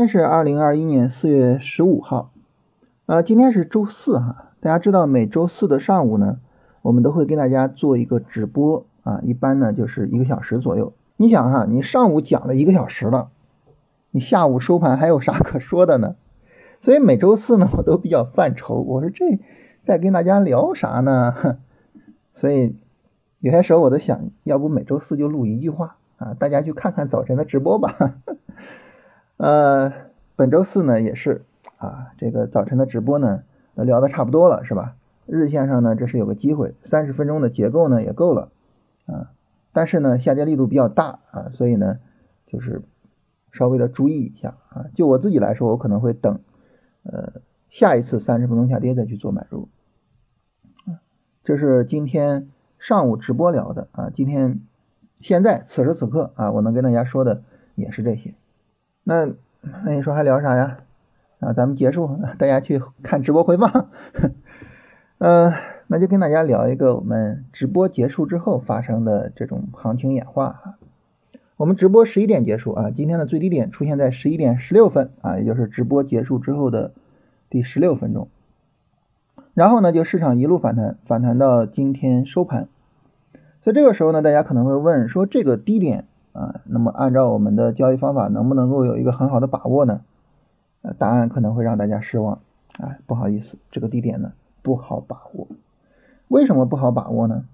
今天是二零二一年四月十五号，呃，今天是周四哈。大家知道每周四的上午呢，我们都会跟大家做一个直播啊，一般呢就是一个小时左右。你想哈，你上午讲了一个小时了，你下午收盘还有啥可说的呢？所以每周四呢，我都比较犯愁，我说这在跟大家聊啥呢？所以有些时候我都想要不每周四就录一句话啊，大家去看看早晨的直播吧。呃，本周四呢也是啊，这个早晨的直播呢聊的差不多了，是吧？日线上呢这是有个机会，三十分钟的结构呢也够了啊，但是呢下跌力度比较大啊，所以呢就是稍微的注意一下啊。就我自己来说，我可能会等呃下一次三十分钟下跌再去做买入。这是今天上午直播聊的啊，今天现在此时此刻啊，我能跟大家说的也是这些。那那你说还聊啥呀？啊，咱们结束，大家去看直播回放。嗯，那就跟大家聊一个我们直播结束之后发生的这种行情演化哈。我们直播十一点结束啊，今天的最低点出现在十一点十六分啊，也就是直播结束之后的第十六分钟。然后呢，就市场一路反弹，反弹到今天收盘。所以这个时候呢，大家可能会问说，这个低点。啊，那么按照我们的交易方法，能不能够有一个很好的把握呢？呃，答案可能会让大家失望。哎，不好意思，这个低点呢不好把握。为什么不好把握呢？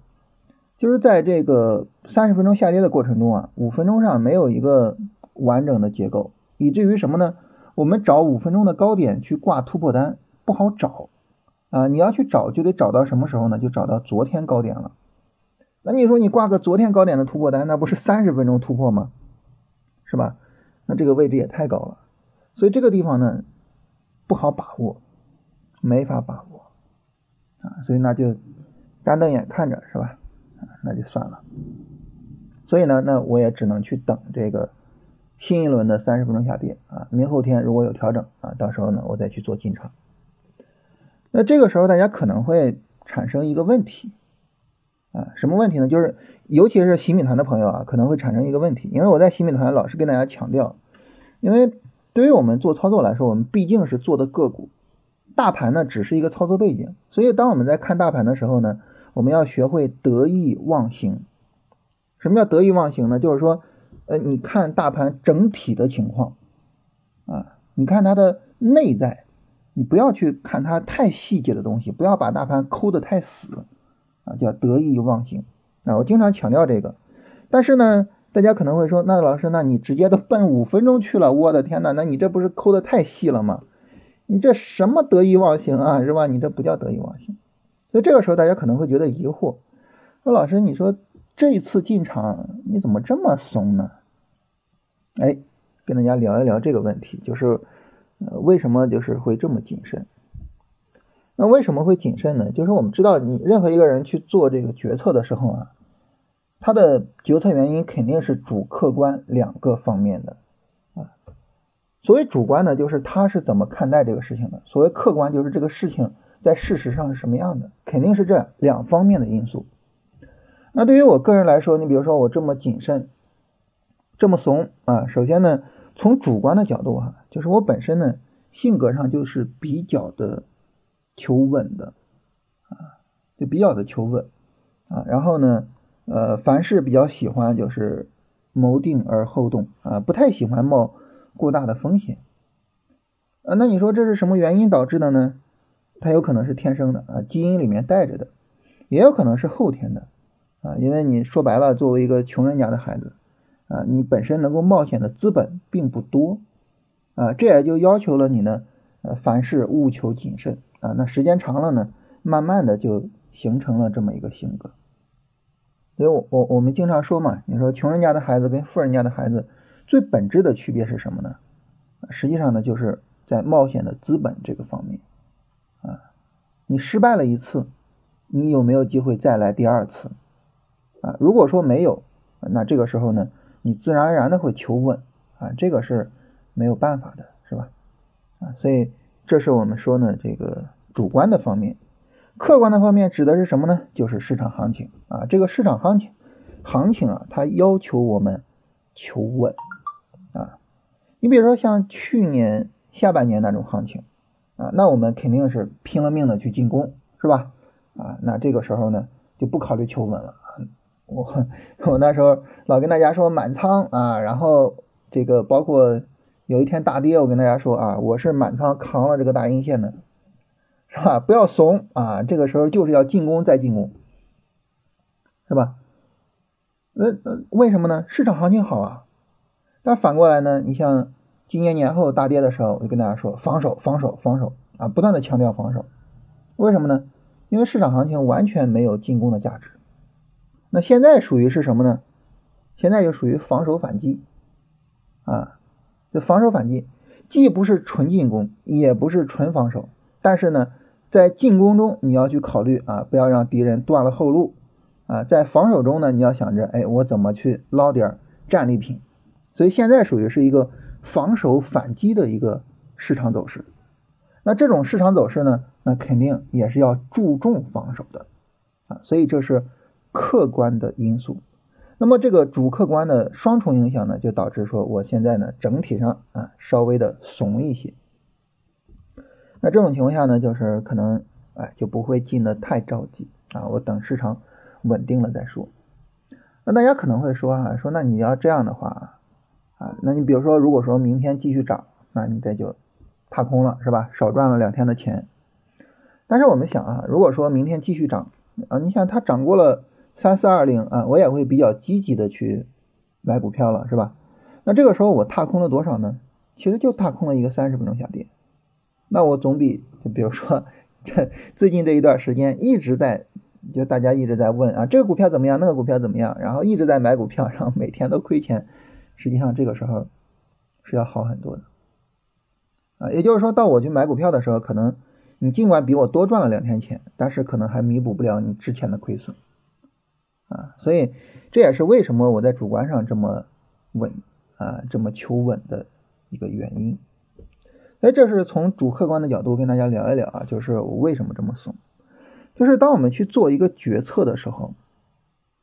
就是在这个三十分钟下跌的过程中啊，五分钟上没有一个完整的结构，以至于什么呢？我们找五分钟的高点去挂突破单不好找啊。你要去找，就得找到什么时候呢？就找到昨天高点了。那你说你挂个昨天高点的突破单，那不是三十分钟突破吗？是吧？那这个位置也太高了，所以这个地方呢不好把握，没法把握啊，所以那就干瞪眼看着是吧？那就算了。所以呢，那我也只能去等这个新一轮的三十分钟下跌啊，明后天如果有调整啊，到时候呢我再去做进场。那这个时候大家可能会产生一个问题。啊，什么问题呢？就是尤其是洗米团的朋友啊，可能会产生一个问题，因为我在洗米团老是跟大家强调，因为对于我们做操作来说，我们毕竟是做的个股，大盘呢只是一个操作背景，所以当我们在看大盘的时候呢，我们要学会得意忘形。什么叫得意忘形呢？就是说，呃，你看大盘整体的情况，啊，你看它的内在，你不要去看它太细节的东西，不要把大盘抠得太死。啊，叫得意忘形啊！我经常强调这个，但是呢，大家可能会说，那老师，那你直接都奔五分钟去了，我的天呐，那你这不是抠的太细了吗？你这什么得意忘形啊，是吧？你这不叫得意忘形。所以这个时候大家可能会觉得疑惑，说老师，你说这次进场你怎么这么怂呢？哎，跟大家聊一聊这个问题，就是呃，为什么就是会这么谨慎？那为什么会谨慎呢？就是我们知道，你任何一个人去做这个决策的时候啊，他的决策原因肯定是主客观两个方面的啊。所谓主观呢，就是他是怎么看待这个事情的；所谓客观，就是这个事情在事实上是什么样的，肯定是这两方面的因素。那对于我个人来说，你比如说我这么谨慎，这么怂啊，首先呢，从主观的角度哈，就是我本身呢性格上就是比较的。求稳的啊，就比较的求稳啊，然后呢，呃，凡事比较喜欢就是谋定而后动啊，不太喜欢冒过大的风险啊。那你说这是什么原因导致的呢？它有可能是天生的啊，基因里面带着的，也有可能是后天的啊。因为你说白了，作为一个穷人家的孩子啊，你本身能够冒险的资本并不多啊，这也就要求了你呢，呃，凡事务求谨慎。啊，那时间长了呢，慢慢的就形成了这么一个性格。所以我我我们经常说嘛，你说穷人家的孩子跟富人家的孩子最本质的区别是什么呢？实际上呢，就是在冒险的资本这个方面。啊，你失败了一次，你有没有机会再来第二次？啊，如果说没有，那这个时候呢，你自然而然的会求稳。啊，这个是没有办法的，是吧？啊，所以。这是我们说呢，这个主观的方面，客观的方面指的是什么呢？就是市场行情啊，这个市场行情，行情啊，它要求我们求稳啊。你比如说像去年下半年那种行情啊，那我们肯定是拼了命的去进攻，是吧？啊，那这个时候呢就不考虑求稳了。我 我那时候老跟大家说满仓啊，然后这个包括有一天大跌，我跟大家说啊，我是满仓扛了这个大阴线的，是吧？不要怂啊，这个时候就是要进攻再进攻，是吧？那那为什么呢？市场行情好啊。但反过来呢，你像今年年后大跌的时候，我就跟大家说防守防守防守啊，不断的强调防守。为什么呢？因为市场行情完全没有进攻的价值。那现在属于是什么呢？现在就属于防守反击啊，防守反击，既不是纯进攻，也不是纯防守，但是呢，在进攻中你要去考虑啊，不要让敌人断了后路啊，在防守中呢，你要想着，哎，我怎么去捞点战利品？所以现在属于是一个防守反击的一个市场走势。那这种市场走势呢，那肯定也是要注重防守的啊，所以这是。客观的因素，那么这个主客观的双重影响呢，就导致说我现在呢整体上啊稍微的怂一些。那这种情况下呢，就是可能哎就不会进的太着急啊，我等市场稳定了再说。那大家可能会说啊，说那你要这样的话啊，那你比如说如果说明天继续涨，那你这就踏空了是吧？少赚了两天的钱。但是我们想啊，如果说明天继续涨啊，你想它涨过了。三四二零啊，我也会比较积极的去买股票了，是吧？那这个时候我踏空了多少呢？其实就踏空了一个三十分钟下跌，那我总比就比如说这最近这一段时间一直在就大家一直在问啊，这个股票怎么样，那个股票怎么样，然后一直在买股票，然后每天都亏钱，实际上这个时候是要好很多的啊。也就是说到我去买股票的时候，可能你尽管比我多赚了两天钱，但是可能还弥补不了你之前的亏损。啊，所以这也是为什么我在主观上这么稳啊，这么求稳的一个原因。哎，这是从主客观的角度跟大家聊一聊啊，就是我为什么这么怂。就是当我们去做一个决策的时候，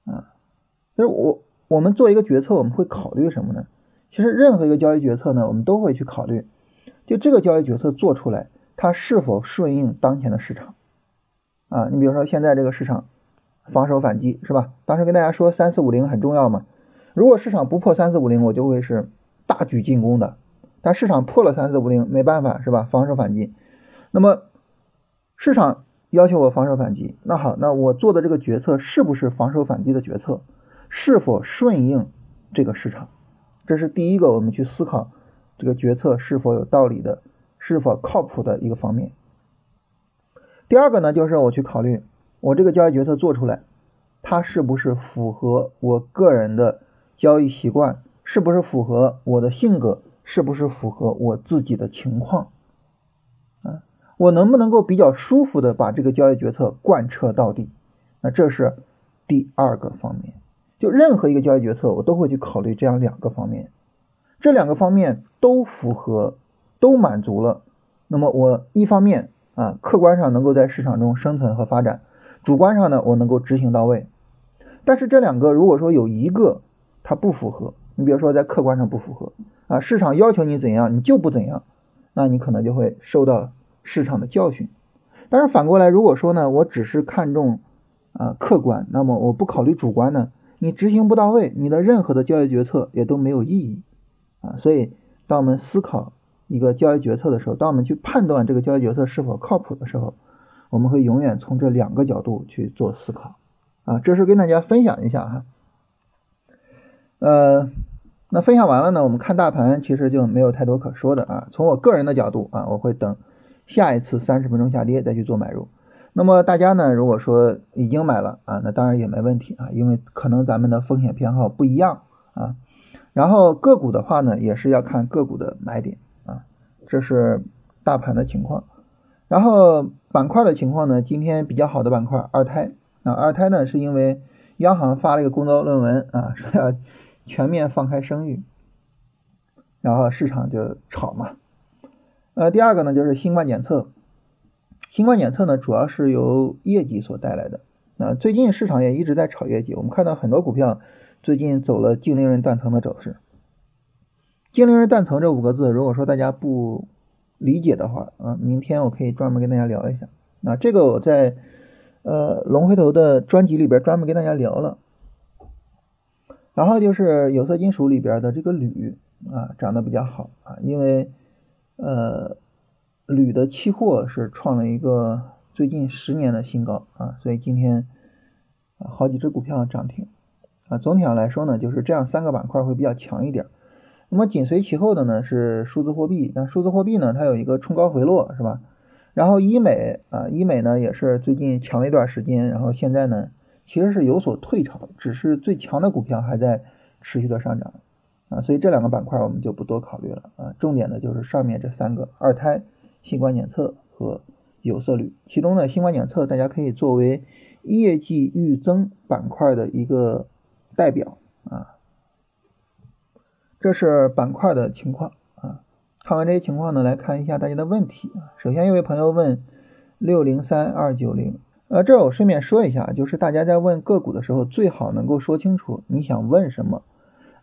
啊，就是我我们做一个决策，我们会考虑什么呢？其实任何一个交易决策呢，我们都会去考虑，就这个交易决策做出来，它是否顺应当前的市场。啊，你比如说现在这个市场。防守反击是吧？当时跟大家说三四五零很重要嘛。如果市场不破三四五零，我就会是大举进攻的。但市场破了三四五零，没办法是吧？防守反击。那么市场要求我防守反击，那好，那我做的这个决策是不是防守反击的决策？是否顺应这个市场？这是第一个我们去思考这个决策是否有道理的，是否靠谱的一个方面。第二个呢，就是我去考虑。我这个交易决策做出来，它是不是符合我个人的交易习惯？是不是符合我的性格？是不是符合我自己的情况？啊，我能不能够比较舒服的把这个交易决策贯彻到底？那这是第二个方面。就任何一个交易决策，我都会去考虑这样两个方面，这两个方面都符合，都满足了，那么我一方面啊，客观上能够在市场中生存和发展。主观上呢，我能够执行到位，但是这两个如果说有一个它不符合，你比如说在客观上不符合啊，市场要求你怎样你就不怎样，那你可能就会受到市场的教训。但是反过来，如果说呢，我只是看重啊客观，那么我不考虑主观呢，你执行不到位，你的任何的交易决策也都没有意义啊。所以，当我们思考一个交易决策的时候，当我们去判断这个交易决策是否靠谱的时候，我们会永远从这两个角度去做思考，啊，这是跟大家分享一下哈。呃，那分享完了呢，我们看大盘其实就没有太多可说的啊。从我个人的角度啊，我会等下一次三十分钟下跌再去做买入。那么大家呢，如果说已经买了啊，那当然也没问题啊，因为可能咱们的风险偏好不一样啊。然后个股的话呢，也是要看个股的买点啊，这是大盘的情况。然后板块的情况呢？今天比较好的板块二胎啊，二胎呢是因为央行发了一个工作论文啊，说要全面放开生育，然后市场就炒嘛。呃，第二个呢就是新冠检测，新冠检测呢主要是由业绩所带来的啊，最近市场也一直在炒业绩，我们看到很多股票最近走了净利润断层的走势。净利润断层这五个字，如果说大家不理解的话啊，明天我可以专门跟大家聊一下。啊，这个我在呃龙回头的专辑里边专门跟大家聊了。然后就是有色金属里边的这个铝啊，涨得比较好啊，因为呃铝的期货是创了一个最近十年的新高啊，所以今天好几只股票涨停啊。总体上来说呢，就是这样三个板块会比较强一点。那么紧随其后的呢是数字货币，那数字货币呢它有一个冲高回落是吧？然后医美啊，医美呢也是最近强了一段时间，然后现在呢。其实是有所退潮，只是最强的股票还在持续的上涨啊，所以这两个板块我们就不多考虑了啊。重点的就是上面这三个二胎、新冠检测和有色铝，其中呢，新冠检测大家可以作为业绩预增板块的一个代表。这是板块的情况啊。看完这些情况呢，来看一下大家的问题啊。首先，有位朋友问六零三二九零。呃，这我顺便说一下，就是大家在问个股的时候，最好能够说清楚你想问什么。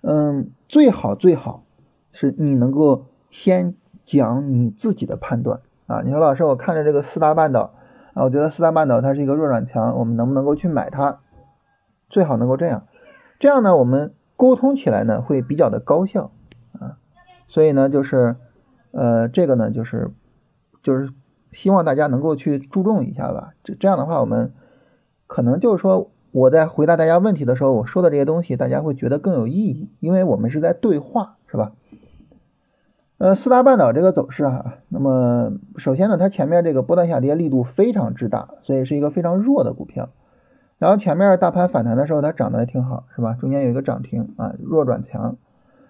嗯，最好最好是你能够先讲你自己的判断啊。你说老师，我看着这个四大半岛啊，我觉得四大半岛它是一个弱转强，我们能不能够去买它？最好能够这样，这样呢，我们沟通起来呢会比较的高效啊。所以呢，就是呃，这个呢就是就是。希望大家能够去注重一下吧，这这样的话，我们可能就是说，我在回答大家问题的时候，我说的这些东西，大家会觉得更有意义，因为我们是在对话，是吧？呃，四大半岛这个走势哈，那么首先呢，它前面这个波段下跌力度非常之大，所以是一个非常弱的股票。然后前面大盘反弹的时候，它涨得也挺好，是吧？中间有一个涨停啊，弱转强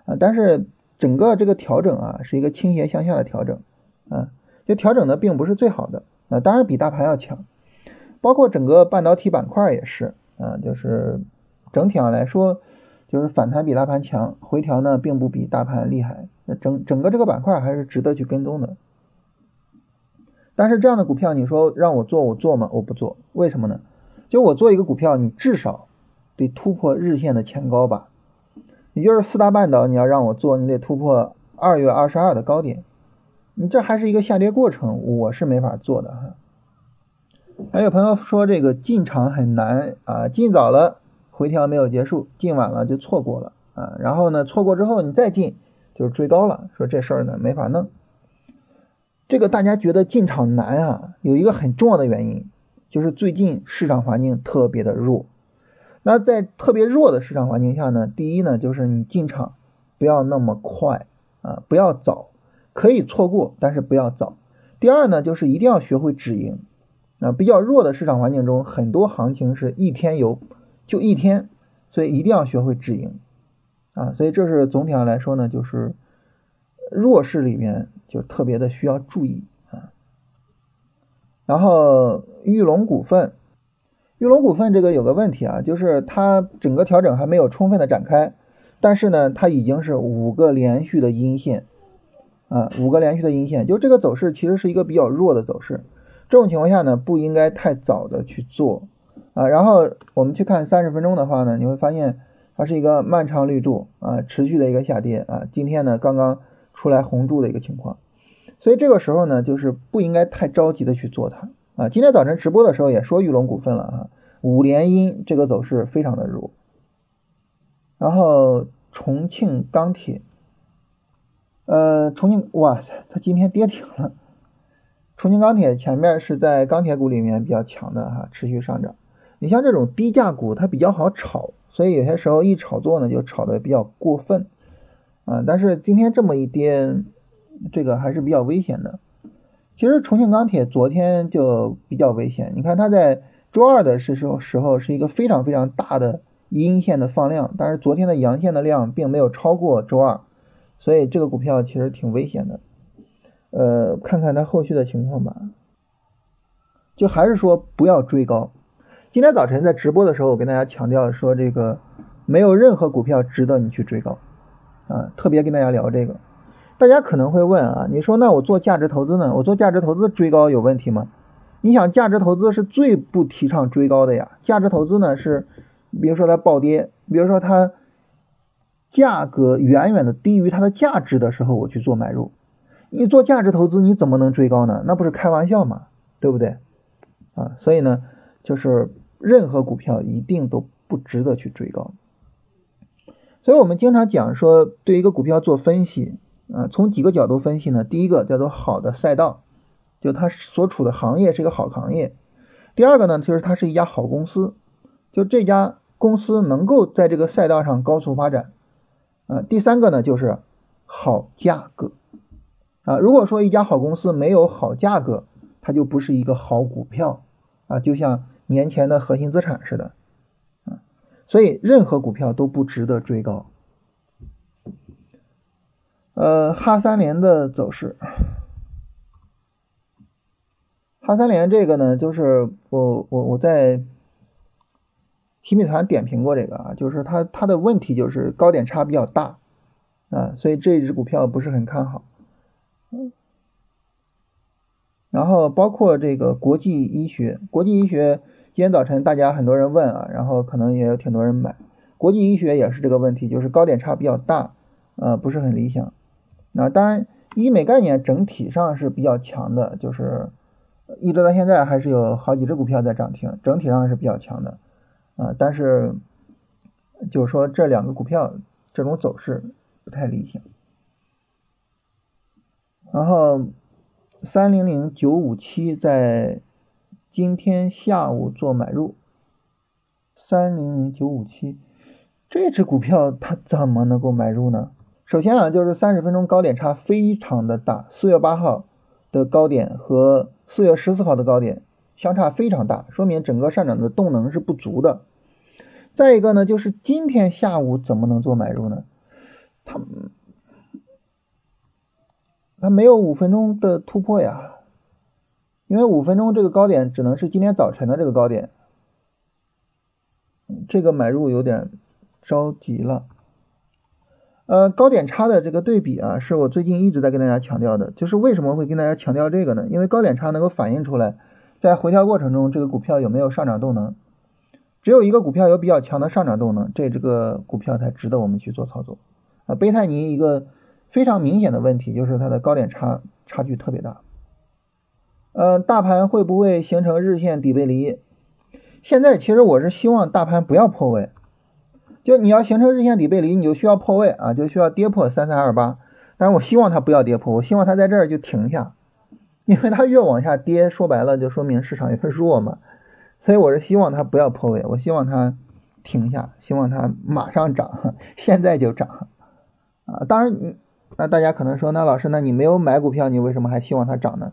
啊，但是整个这个调整啊，是一个倾斜向下的调整啊。就调整的并不是最好的啊，当然比大盘要强，包括整个半导体板块也是啊，就是整体上来说，就是反弹比大盘强，回调呢并不比大盘厉害，整整个这个板块还是值得去跟踪的。但是这样的股票，你说让我做，我做吗？我不做，为什么呢？就我做一个股票，你至少得突破日线的前高吧，也就是四大半岛，你要让我做，你得突破二月二十二的高点。你这还是一个下跌过程，我是没法做的哈。还有朋友说这个进场很难啊，进早了回调没有结束，进晚了就错过了啊。然后呢，错过之后你再进就是追高了，说这事儿呢没法弄。这个大家觉得进场难啊，有一个很重要的原因，就是最近市场环境特别的弱。那在特别弱的市场环境下呢，第一呢就是你进场不要那么快啊，不要早。可以错过，但是不要早。第二呢，就是一定要学会止盈。啊，比较弱的市场环境中，很多行情是一天游，就一天，所以一定要学会止盈。啊，所以这是总体上来说呢，就是弱势里面就特别的需要注意。然后玉龙股份，玉龙股份这个有个问题啊，就是它整个调整还没有充分的展开，但是呢，它已经是五个连续的阴线。啊，五个连续的阴线，就这个走势其实是一个比较弱的走势，这种情况下呢，不应该太早的去做啊。然后我们去看三十分钟的话呢，你会发现它是一个漫长绿柱啊，持续的一个下跌啊。今天呢，刚刚出来红柱的一个情况，所以这个时候呢，就是不应该太着急的去做它啊。今天早晨直播的时候也说玉龙股份了啊，五连阴这个走势非常的弱。然后重庆钢铁。呃，重庆哇塞，它今天跌停了。重庆钢铁前面是在钢铁股里面比较强的哈，持续上涨。你像这种低价股，它比较好炒，所以有些时候一炒作呢，就炒的比较过分啊。但是今天这么一跌，这个还是比较危险的。其实重庆钢铁昨天就比较危险，你看它在周二的时候时候是一个非常非常大的阴线的放量，但是昨天的阳线的量并没有超过周二。所以这个股票其实挺危险的，呃，看看它后续的情况吧。就还是说不要追高。今天早晨在直播的时候，我跟大家强调说，这个没有任何股票值得你去追高啊，特别跟大家聊这个。大家可能会问啊，你说那我做价值投资呢？我做价值投资追高有问题吗？你想，价值投资是最不提倡追高的呀。价值投资呢是，比如说它暴跌，比如说它。价格远远的低于它的价值的时候，我去做买入。你做价值投资，你怎么能追高呢？那不是开玩笑嘛？对不对？啊，所以呢，就是任何股票一定都不值得去追高。所以我们经常讲说，对一个股票做分析，啊，从几个角度分析呢？第一个叫做好的赛道，就它所处的行业是一个好行业；第二个呢，就是它是一家好公司，就这家公司能够在这个赛道上高速发展；啊，第三个呢，就是好价格。啊，如果说一家好公司没有好价格，它就不是一个好股票啊，就像年前的核心资产似的。所以任何股票都不值得追高。呃，哈三联的走势，哈三联这个呢，就是我我我在新米团点评过这个啊，就是它它的问题就是高点差比较大啊，所以这只股票不是很看好。然后包括这个国际医学，国际医学。今天早晨大家很多人问啊，然后可能也有挺多人买。国际医学也是这个问题，就是高点差比较大，呃，不是很理想。那当然，医美概念整体上是比较强的，就是一直到现在还是有好几只股票在涨停，整体上是比较强的啊。但是就是说这两个股票这种走势不太理想。然后三零零九五七在。今天下午做买入，三零零九五七这只股票它怎么能够买入呢？首先啊，就是三十分钟高点差非常的大，四月八号的高点和四月十四号的高点相差非常大，说明整个上涨的动能是不足的。再一个呢，就是今天下午怎么能做买入呢？它它没有五分钟的突破呀。因为五分钟这个高点只能是今天早晨的这个高点，这个买入有点着急了。呃，高点差的这个对比啊，是我最近一直在跟大家强调的，就是为什么会跟大家强调这个呢？因为高点差能够反映出来，在回调过程中这个股票有没有上涨动能。只有一个股票有比较强的上涨动能，这这个股票才值得我们去做操作。啊，贝泰尼一个非常明显的问题就是它的高点差差距特别大。嗯，大盘会不会形成日线底背离？现在其实我是希望大盘不要破位，就你要形成日线底背离，你就需要破位啊，就需要跌破三三二八。但是我希望它不要跌破，我希望它在这儿就停下，因为它越往下跌，说白了就说明市场越弱嘛。所以我是希望它不要破位，我希望它停下，希望它马上涨，现在就涨啊！当然，那大家可能说，那老师，那你没有买股票，你为什么还希望它涨呢？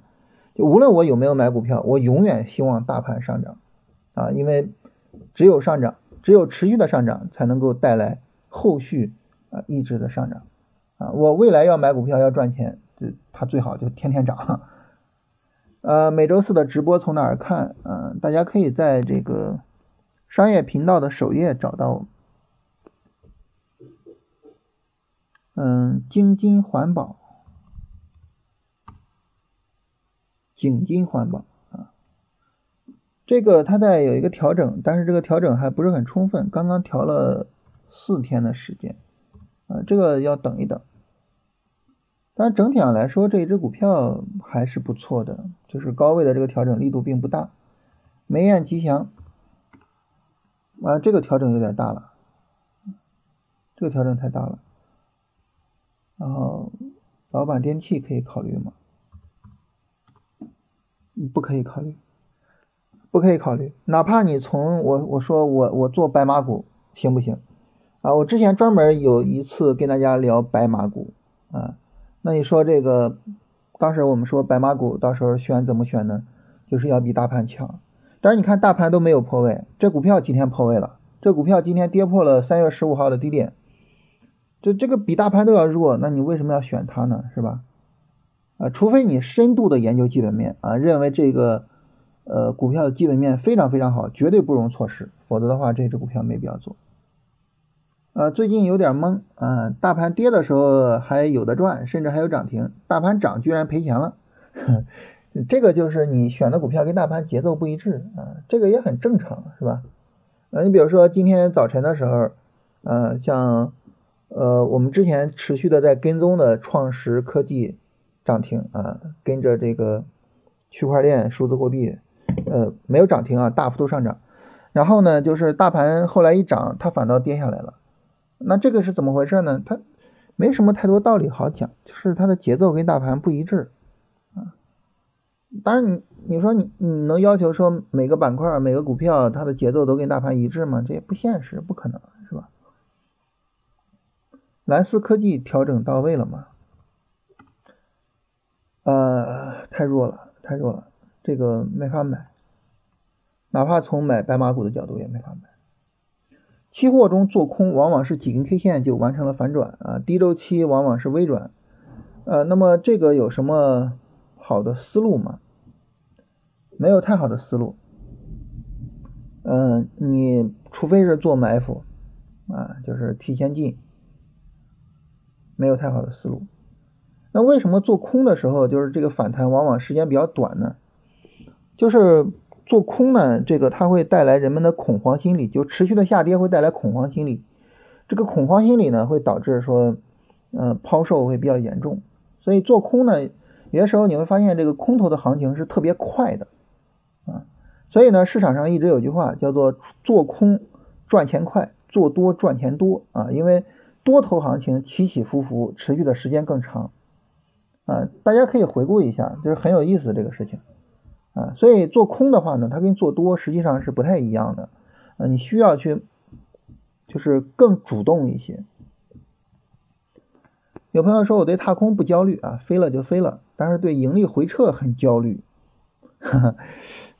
就无论我有没有买股票，我永远希望大盘上涨，啊，因为只有上涨，只有持续的上涨，才能够带来后续啊一直的上涨，啊，我未来要买股票要赚钱，这它最好就天天涨。呃，每周四的直播从哪儿看？嗯，大家可以在这个商业频道的首页找到。嗯，京津环保。景金环保，这个它在有一个调整，但是这个调整还不是很充分，刚刚调了四天的时间啊，这个要等一等。但是整体上来说，这一只股票还是不错的，就是高位的这个调整力度并不大。梅雁吉祥啊，这个调整有点大了，这个调整太大了。然后老板电器可以考虑吗？不可以考虑，不可以考虑。哪怕你从我我说我我做白马股行不行？啊，我之前专门有一次跟大家聊白马股啊。那你说这个，当时我们说白马股到时候选怎么选呢？就是要比大盘强。但是你看大盘都没有破位，这股票今天破位了，这股票今天跌破了三月十五号的低点，这这个比大盘都要弱，那你为什么要选它呢？是吧？啊，除非你深度的研究基本面啊，认为这个呃股票的基本面非常非常好，绝对不容错失，否则的话这只股票没必要做。呃，最近有点懵啊，大盘跌的时候还有的赚，甚至还有涨停，大盘涨居然赔钱了，这个就是你选的股票跟大盘节奏不一致啊，这个也很正常，是吧？呃，你比如说今天早晨的时候，呃，像呃，我们之前持续的在跟踪的创实科技涨停啊，跟着这个区块链、数字货币，呃，没有涨停啊，大幅度上涨。然后呢，就是大盘后来一涨，它反倒跌下来了。那这个是怎么回事呢？它没什么太多道理好讲，就是它的节奏跟大盘不一致啊。当然，你你说你你能要求说每个板块、每个股票它的节奏都跟大盘一致吗？这也不现实，不可能，是吧？蓝思科技调整到位了吗？呃，太弱了，太弱了，这个没法买，哪怕从买白马股的角度也没法买。期货中做空往往是几根 K 线就完成了反转啊，低周期往往是微转，呃，那么这个有什么好的思路吗？没有太好的思路，嗯，你除非是做埋伏啊，就是提前进。没有太好的思路，那为什么做空的时候就是这个反弹往往时间比较短呢？就是做空呢，这个它会带来人们的恐慌心理，就持续的下跌会带来恐慌心理，这个恐慌心理呢会导致说，呃，抛售会比较严重，所以做空呢，有些时候你会发现这个空头的行情是特别快的，啊，所以呢市场上一直有句话叫做做空赚钱快，做多赚钱多。啊，因为。多头行情起起伏伏，持续的时间更长，啊，大家可以回顾一下，就是很有意思这个事情，啊，所以做空的话呢，它跟做多实际上是不太一样的，啊，你需要去，就是更主动一些。有朋友说我对踏空不焦虑啊，飞了就飞了，但是对盈利回撤很焦虑，哈哈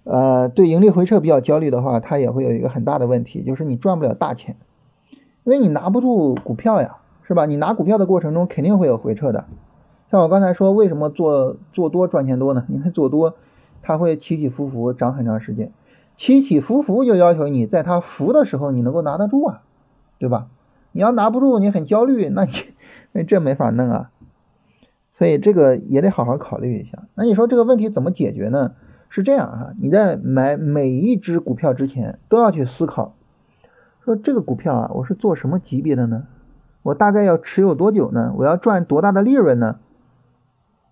呃，对盈利回撤比较焦虑的话，它也会有一个很大的问题，就是你赚不了大钱。因为你拿不住股票呀，是吧？你拿股票的过程中肯定会有回撤的。像我刚才说，为什么做做多赚钱多呢？因为做多它会起起伏伏，涨很长时间。起起伏伏就要求你在它伏的时候你能够拿得住啊，对吧？你要拿不住，你很焦虑，那你那这没法弄啊。所以这个也得好好考虑一下。那你说这个问题怎么解决呢？是这样啊，你在买每一只股票之前都要去思考。说这个股票啊，我是做什么级别的呢？我大概要持有多久呢？我要赚多大的利润呢？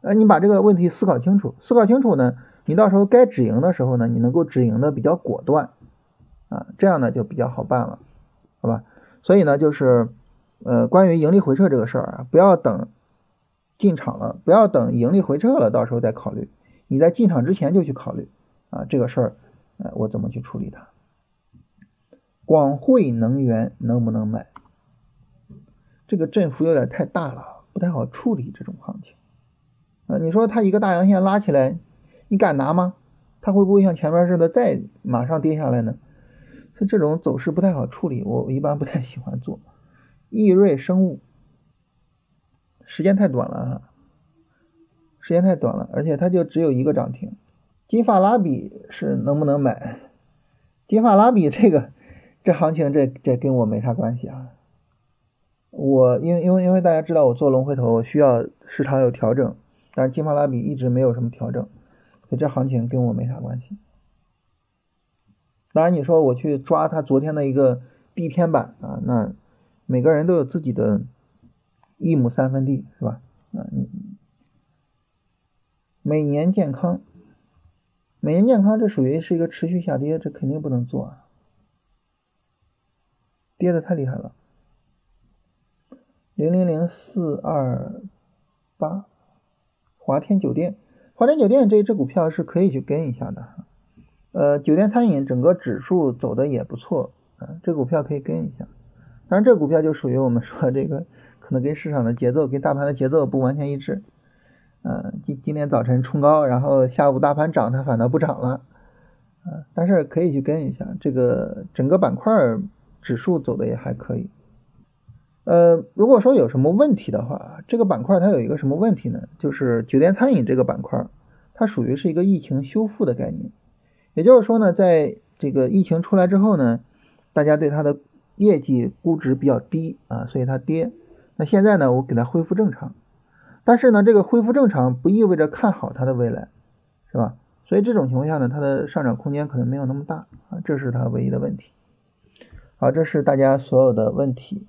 呃，你把这个问题思考清楚，思考清楚呢，你到时候该止盈的时候呢，你能够止盈的比较果断，啊，这样呢就比较好办了，好吧？所以呢，就是呃，关于盈利回撤这个事儿啊，不要等进场了，不要等盈利回撤了，到时候再考虑，你在进场之前就去考虑啊，这个事儿，呃，我怎么去处理它？广汇能源能不能买？这个振幅有点太大了，不太好处理这种行情。啊，你说它一个大阳线拉起来，你敢拿吗？它会不会像前面似的再马上跌下来呢？它这种走势不太好处理，我一般不太喜欢做。易瑞生物，时间太短了哈，时间太短了，而且它就只有一个涨停。金发拉比是能不能买？金发拉比这个。这行情，这这跟我没啥关系啊。我因因为因为大家知道我做龙回头需要市场有调整，但是金发拉比一直没有什么调整，所以这行情跟我没啥关系。当然你说我去抓它昨天的一个地天板啊，那每个人都有自己的一亩三分地是吧？啊，你每年健康，每年健康这属于是一个持续下跌，这肯定不能做啊。跌的太厉害了，零零零四二八，华天酒店，华天酒店这只股票是可以去跟一下的，呃，酒店餐饮整个指数走的也不错，啊，这股票可以跟一下，当然这股票就属于我们说这个可能跟市场的节奏跟大盘的节奏不完全一致，嗯，今今天早晨冲高，然后下午大盘涨，它反倒不涨了，啊，但是可以去跟一下这个整个板块。指数走的也还可以，呃，如果说有什么问题的话，这个板块它有一个什么问题呢？就是酒店餐饮这个板块，它属于是一个疫情修复的概念，也就是说呢，在这个疫情出来之后呢，大家对它的业绩估值比较低啊，所以它跌。那现在呢，我给它恢复正常，但是呢，这个恢复正常不意味着看好它的未来，是吧？所以这种情况下呢，它的上涨空间可能没有那么大啊，这是它唯一的问题。好，这是大家所有的问题。